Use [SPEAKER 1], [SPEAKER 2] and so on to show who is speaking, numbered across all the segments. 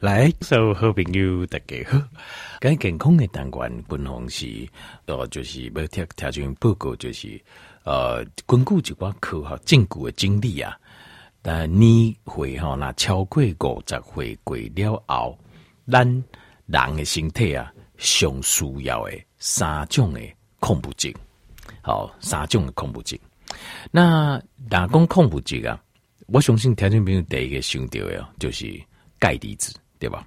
[SPEAKER 1] 来，所有好朋友大家好。该健康的单元，分享是呃，就是要听听这报告，就是呃，根据一寡科学证据的经历啊。但年岁哈，那超过五十岁过了后，咱人的身体啊，上需要的三种的恐怖症，好，三种的恐怖症。那哪讲恐怖症啊？我相信听众朋友第一个想到的，就是钙离子。对吧？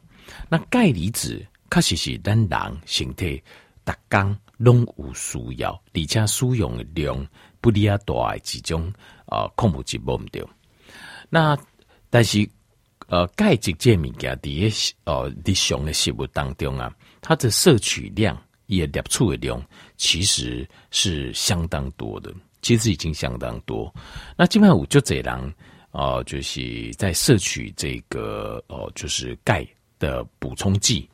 [SPEAKER 1] 那钙离子确实是咱人身体逐工拢有需要，而且使用的量不离啊大的几种啊，恐怖质无毋对。那但是呃，钙质这物件伫呃日常的食物当中啊，它的摄取量也摄取的量其实是相当多的，其实已经相当多。那基本上有就这人。哦、就是在摄取这个哦、就是钙的补充剂。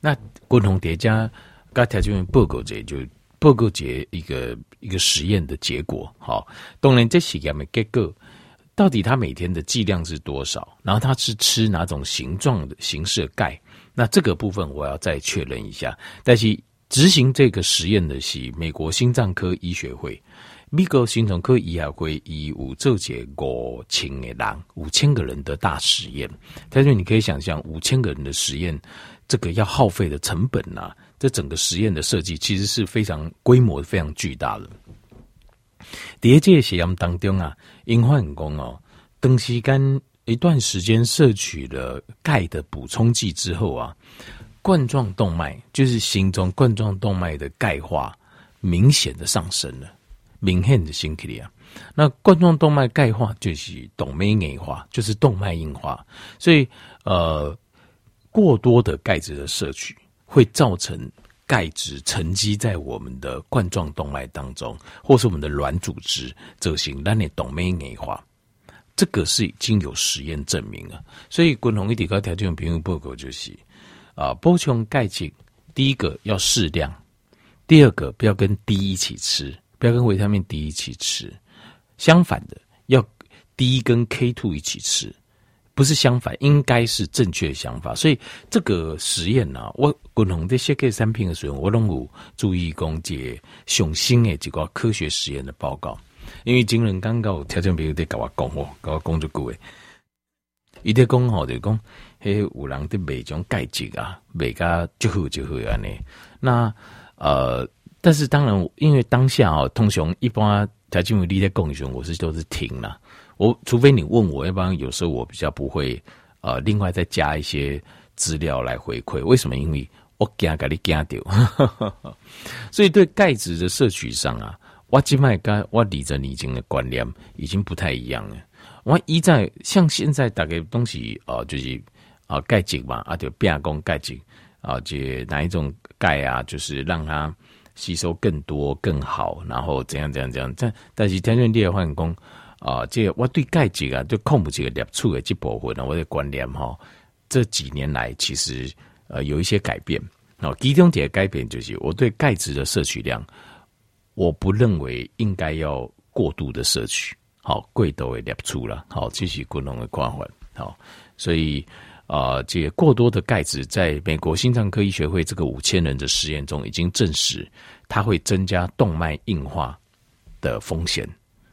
[SPEAKER 1] 那共同叠加，刚才这边报告这就报告这一个一个实验的结果。好，当然这实验没结果，到底他每天的剂量是多少？然后他是吃哪种形状的形式钙？那这个部分我要再确认一下。但是执行这个实验的是美国心脏科医学会。美国心脏科医学会以五做解五千个人，五千个人的大实验。但是你可以想象，五千个人的实验，这个要耗费的成本呐、啊，这整个实验的设计其实是非常规模非常巨大的。第一届实验当中啊，因发现讲哦，长时间一段时间摄取了钙的补充剂之后啊，冠状动脉就是心中冠状动脉的钙化明显的上升了。明显的心起啊，那冠状动脉钙化就是动脉硬化，就是动脉硬化。所以，呃，过多的钙质的摄取会造成钙质沉积在我们的冠状动脉当中，或是我们的软组织，造成让你动脉硬化。这个是已经有实验证明了。所以，共同一点高条件平衡报告就是啊，补充钙质，第一个要适量，第二个不要跟 D 一起吃。不要跟维他命 D 一起吃，相反的，要 D 跟 K two 一起吃，不是相反，应该是正确的想法。所以这个实验呢、我共同在写给产品的时候，我拢有注意讲解上新的几个科学实验的报告。因为今人刚刚有条件，朋友在跟我讲哦，跟我讲就够诶。伊在讲吼，就讲嘿，有人的每种钙质啊，每个就好就好安尼。那呃。但是当然，因为当下啊，通常一般台经理在共选，我是都是停了。我除非你问我，要不然有时候我比较不会呃，另外再加一些资料来回馈。为什么？因为我惊给你惊掉。所以对钙质的摄取上啊，我今麦跟我理着你已经的观念已经不太一样了。我一在像现在大概东西啊、呃，就是啊钙质嘛，啊就变讲钙质啊，就哪一种钙啊，就是让它。吸收更多更好，然后怎样怎样怎样？但但是天然你也发现讲啊，这个、我对钙质啊，对控制这个摄取的这部分呢，我的观念哈，这几年来其实呃有一些改变。哦，其中一个改变就是我对钙质的摄取量，我不认为应该要过度的摄取，好过度的摄取了，好这是不同的看法。好，所以。啊，这过多的钙质，在美国心脏科医学会这个五千人的实验中，已经证实它会增加动脉硬化的风险。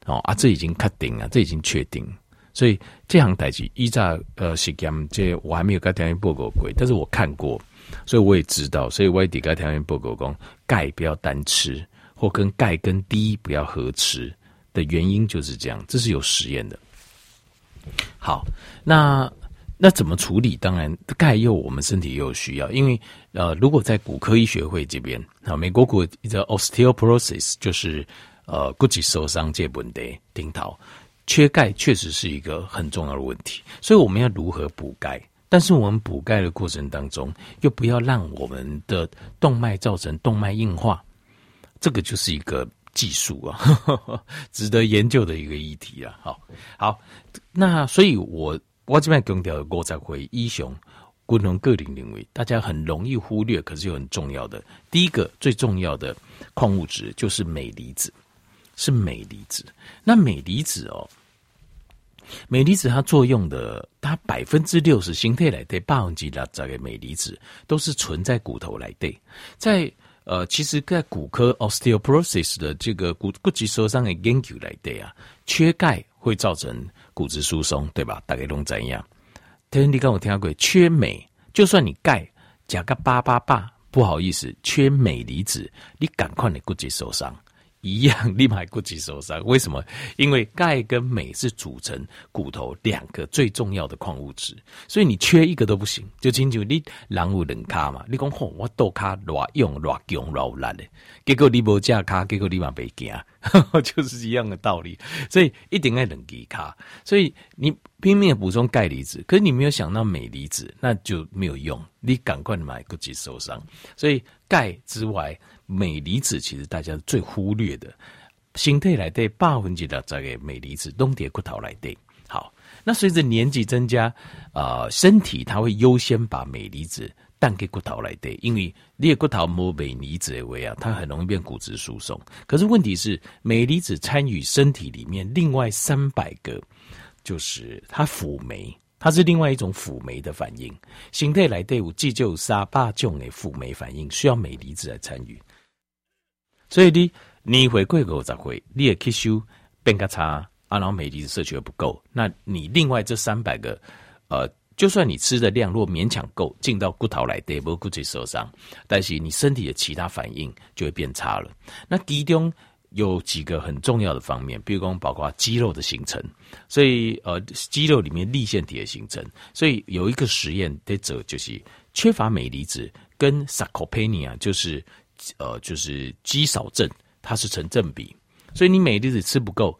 [SPEAKER 1] 哦啊，这已经确定了，这已经确定。所以这项代志依照呃实验，这我还没有跟条件报告过，但是我看过，所以我也知道。所以我也得跟条件报告讲，钙不要单吃，或跟钙跟 D 不要合吃的原因就是这样，这是有实验的。好，那。那怎么处理？当然，钙又我们身体又有需要，因为呃，如果在骨科医学会这边啊，美国骨的 osteoporosis 就是呃骨质受伤这问题，顶头缺钙确实是一个很重要的问题。所以我们要如何补钙？但是我们补钙的过程当中，又不要让我们的动脉造成动脉硬化，这个就是一个技术啊，呵 呵值得研究的一个议题啊。好，好，那所以我。我这边强调五十岁以上，不同个人认为，大家很容易忽略，可是又很重要的。第一个最重要的矿物质就是镁离子，是镁离子。那镁离子哦，镁离子它作用的，它百分之六十形态来对百分之六十的镁离子都是存在骨头来对，在呃，其实在骨科 osteoporosis 的这个骨骨质疏松的研究来对啊，缺钙会造成骨质疏松，对吧？大概都怎样？但是你刚我听过，缺镁，就算你钙加个八八八，不好意思，缺镁离子，你赶快的骨质受伤。一样立马骨质受伤，为什么？因为钙跟镁是组成骨头两个最重要的矿物质，所以你缺一个都不行。就亲像你人有两卡嘛，你讲吼，我倒卡乱用乱强乱烂的，结果你无架卡，结果你嘛袂行，就是一样的道理。所以一定要两支卡，所以你拼命补充钙离子，可是你没有想到镁离子，那就没有用。你赶快买骨质受伤，所以钙之外。镁离子其实大家最忽略的，形态来对八分之的这个镁离子东叠骨头来对。好，那随着年纪增加，啊、身体它会优先把镁离子带给骨头来对，因为你的骨头没镁离子的位啊，它很容易变骨质疏松。可是问题是，镁离子参与身体里面另外三百个，就是它辅酶，它是另外一种辅酶的反应。形态来对，我既就三百种的辅酶反应需要镁离子来参与。所以你你回归五十回，你也吸收变个差，啊，然后镁离子摄取又不够，那你另外这三百个，呃，就算你吃的量若勉强够进到骨头来，对不骨质受伤，但是你身体的其他反应就会变差了。那其中有几个很重要的方面，比如说包括肌肉的形成，所以呃，肌肉里面粒线体的形成，所以有一个实验得者就是缺乏镁离子跟 sarcopenia 就是。呃，就是肌少症，它是成正比，所以你镁离子吃不够，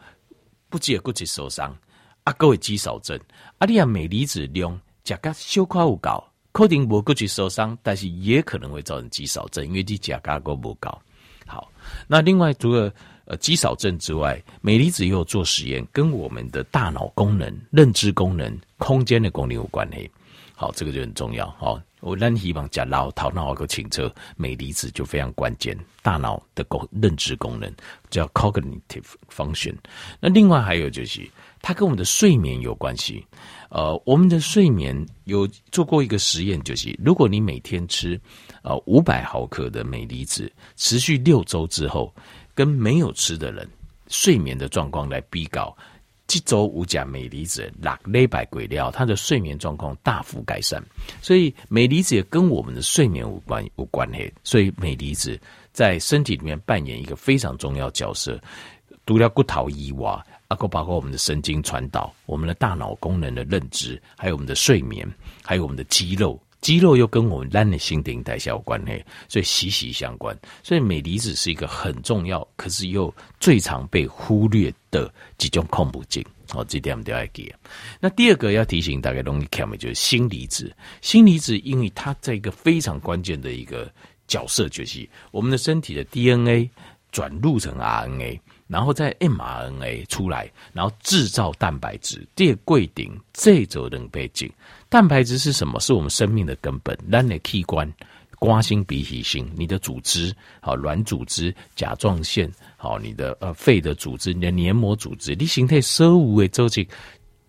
[SPEAKER 1] 不只会骨质受伤，啊，各位肌少症，啊，你啊镁离子量加个小块有够，肯定无骨质受伤，但是也可能会造成肌少症，因为你加个够不够。好，那另外除了呃肌少症之外，镁离子也有做实验，跟我们的大脑功能、认知功能、空间的功能有关系。好，这个就很重要。好。我咱希望讲老头脑个清澈，镁离子就非常关键，大脑的功认知功能叫 cognitive function。那另外还有就是，它跟我们的睡眠有关系。呃，我们的睡眠有做过一个实验，就是如果你每天吃呃五百毫克的镁离子，持续六周之后，跟没有吃的人睡眠的状况来比较。这周五甲镁离子六礼拜过了，他的睡眠状况大幅改善。所以镁离子也跟我们的睡眠无关无关嘿。所以镁离子在身体里面扮演一个非常重要角色。除了骨头以外，啊，包括我们的神经传导、我们的大脑功能的认知，还有我们的睡眠，还有我们的肌肉。肌肉又跟我们人的新陈代谢有关系，所以息息相关。所以镁离子是一个很重要，可是又最常被忽略的几种矿物质。好，这点我们要记。那第二个要提醒大家容易看的就是锌离子。锌离子因为它在一个非常关键的一个角色，就是我们的身体的 DNA 转录成 RNA。然后在 mRNA 出来，然后制造蛋白质。第二规定，这种能背景，蛋白质是什么？是我们生命的根本。人的器官，瓜心、鼻脾心，你的组织，好，软组织、甲状腺，好，你的呃肺的组织，你的黏膜组织，你形态生物的周期，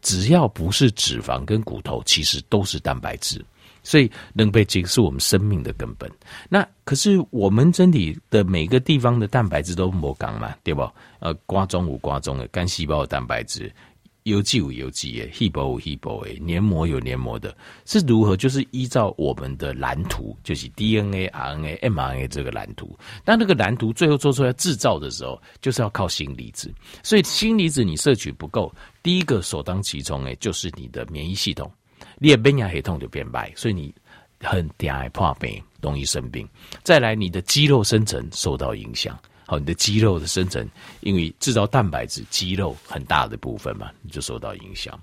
[SPEAKER 1] 只要不是脂肪跟骨头，其实都是蛋白质。所以，能被精是我们生命的根本。那可是我们身体的每个地方的蛋白质都不同嘛，对不？呃，瓜中无瓜中的肝细胞的蛋白质，有机有有机的，细胞有细胞的，黏膜有黏膜的，是如何？就是依照我们的蓝图，就是 DNA、RNA、mRNA 这个蓝图。但那个蓝图最后做出来制造的时候，就是要靠锌离子。所以，锌离子你摄取不够，第一个首当其冲诶，就是你的免疫系统。你的免疫系统就变白，所以你很点爱破病，容易生病。再来，你的肌肉生成受到影响。好，你的肌肉的生成，因为制造蛋白质，肌肉很大的部分嘛，你就受到影响。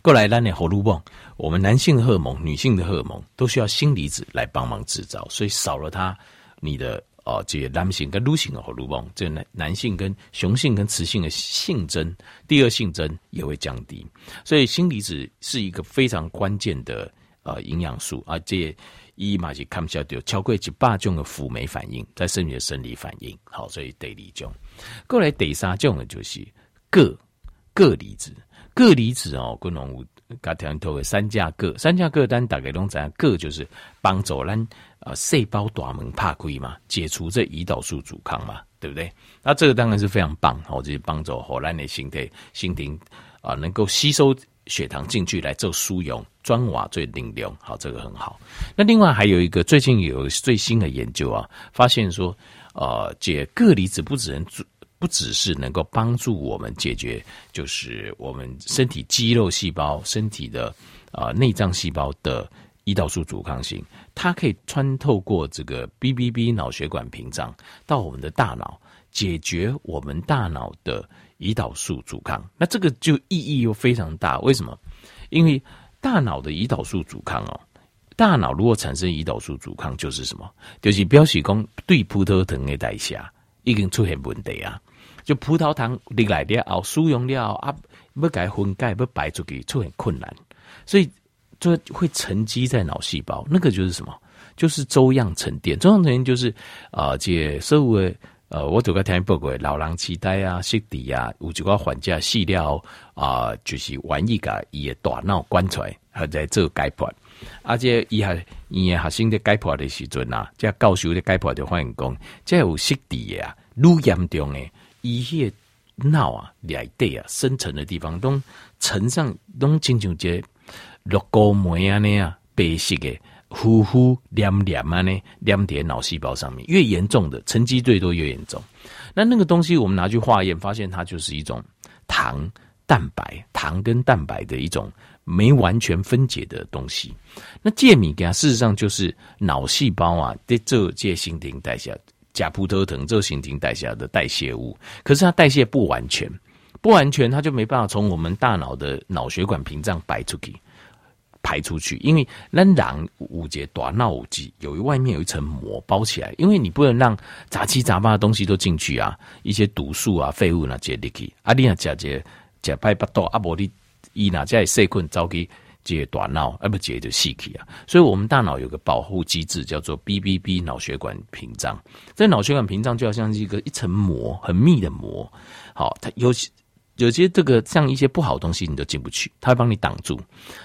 [SPEAKER 1] 过来，咱的荷尔蒙，我们男性荷尔蒙、女性的荷尔蒙都需要锌离子来帮忙制造，所以少了它，你的。哦，这些男性跟女性的荷尔蒙，这男男性跟雄性跟雌性的性征，第二性征也会降低，所以锌离子是一个非常关键的呃营养素啊。这一嘛是看不下掉，超过一百种的辅酶反应在身体的生理反应。好，所以第二种，过来第三种的就是铬铬离子，铬离子哦，共同甲听头的三价铬，三价铬单大概拢知影，铬就是帮助咱啊细胞大门拍开嘛，解除这胰岛素阻抗嘛，对不对？那这个当然是非常棒，哦，就是帮助荷兰的身体心停啊，能够吸收血糖进去来做输用，专瓦最顶流，好，这个很好。那另外还有一个最近有最新的研究啊，发现说，呃，解铬离子不只能不只是能够帮助我们解决，就是我们身体肌肉细胞、身体的啊内脏细胞的胰岛素阻抗性，它可以穿透过这个 BBB 脑血管屏障到我们的大脑，解决我们大脑的胰岛素阻抗。那这个就意义又非常大，为什么？因为大脑的胰岛素阻抗哦，大脑如果产生胰岛素阻抗，就是什么？就是表示讲对葡萄糖的代谢已经出现问题啊。就葡萄糖你来了后，输用了啊，要改分解，要排出去，出现困难，所以就会沉积在脑细胞。那个就是什么？就是粥样沉淀。粥样沉淀就是啊，这所有的呃，我都个听报告，老人痴呆啊、失智啊，有一个环节细料啊，就是玩一个伊的大脑关出来，还在做解剖。而且伊还伊的核心的解剖的时阵啊，这教授的解剖就发现讲，这有失智的啊，愈严重的。一些脑啊，内底啊，深层的地方拢沉上，拢亲像这绿沟膜啊那啊白色的糊糊黏黏啊呢，黏在脑细胞上面。越严重的沉积最多越严重。那那个东西我们拿去化验，发现它就是一种糖蛋白，糖跟蛋白的一种没完全分解的东西。那介米给它事实上就是脑细胞啊，在这这新陈代谢。甲葡萄糖这新陈代谢的代谢物，可是它代谢不完全，不完全，它就没办法从我们大脑的脑血管屏障摆出去，排出去。因为那囊五节大脑五级，有一外面有一层膜包起来，因为你不能让杂七杂八的东西都进去啊，一些毒素啊、废物那接进去。啊，你啊，假借假拍不到啊，无你伊那在细菌走去。解短脑，啊不接就死去啊，所以我们大脑有个保护机制，叫做 BBB 脑血管屏障。这脑血管屏障就好像是一个一层膜，很密的膜。好，它有有些这个像一些不好的东西，你都进不去，它会帮你挡住。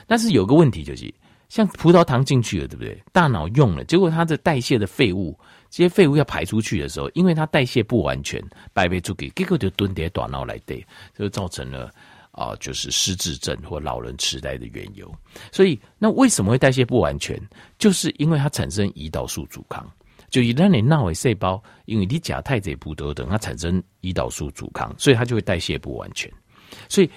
[SPEAKER 1] 但是有个问题就是，像葡萄糖进去了，对不对？大脑用了，结果它的代谢的废物，这些废物要排出去的时候，因为它代谢不完全，排不出去，结果就蹲在大脑来对，就造成了。啊，就是失智症或老人痴呆的缘由。所以，那为什么会代谢不完全？就是因为它产生胰岛素阻抗。就一旦你脑尾细胞，因为你甲太这葡萄糖，它产生胰岛素阻抗，所以它就会代谢不完全。所以，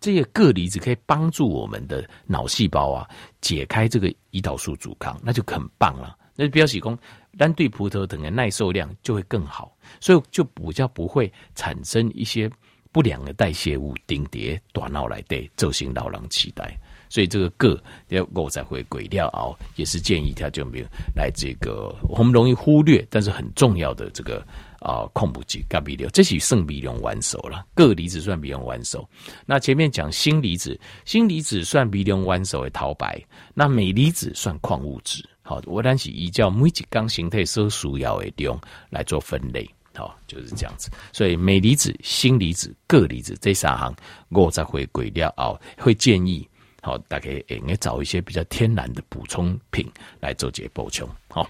[SPEAKER 1] 这些铬离子可以帮助我们的脑细胞啊，解开这个胰岛素阻抗，那就很棒了。那表示说，单对葡萄糖的耐受量就会更好，所以就比较不会产生一些。不良的代谢物顶叠短脑来对造成老人痴呆，所以这个铬要我再回归掉哦，也是建议他就没有来这个我们容易忽略，但是很重要的这个啊矿物质钾离子，这是肾离子完熟了，铬离子算离子完熟。那前面讲锌离子，锌离子算离子完熟的陶白，那镁离子算矿物质。好，我单是依照每一种形态所需要的量来做分类。好，就是这样子。所以镁离子、锌离子、铬离子这三行，我再回归掉哦，会建议好大家应该找一些比较天然的补充品来做这补充。好。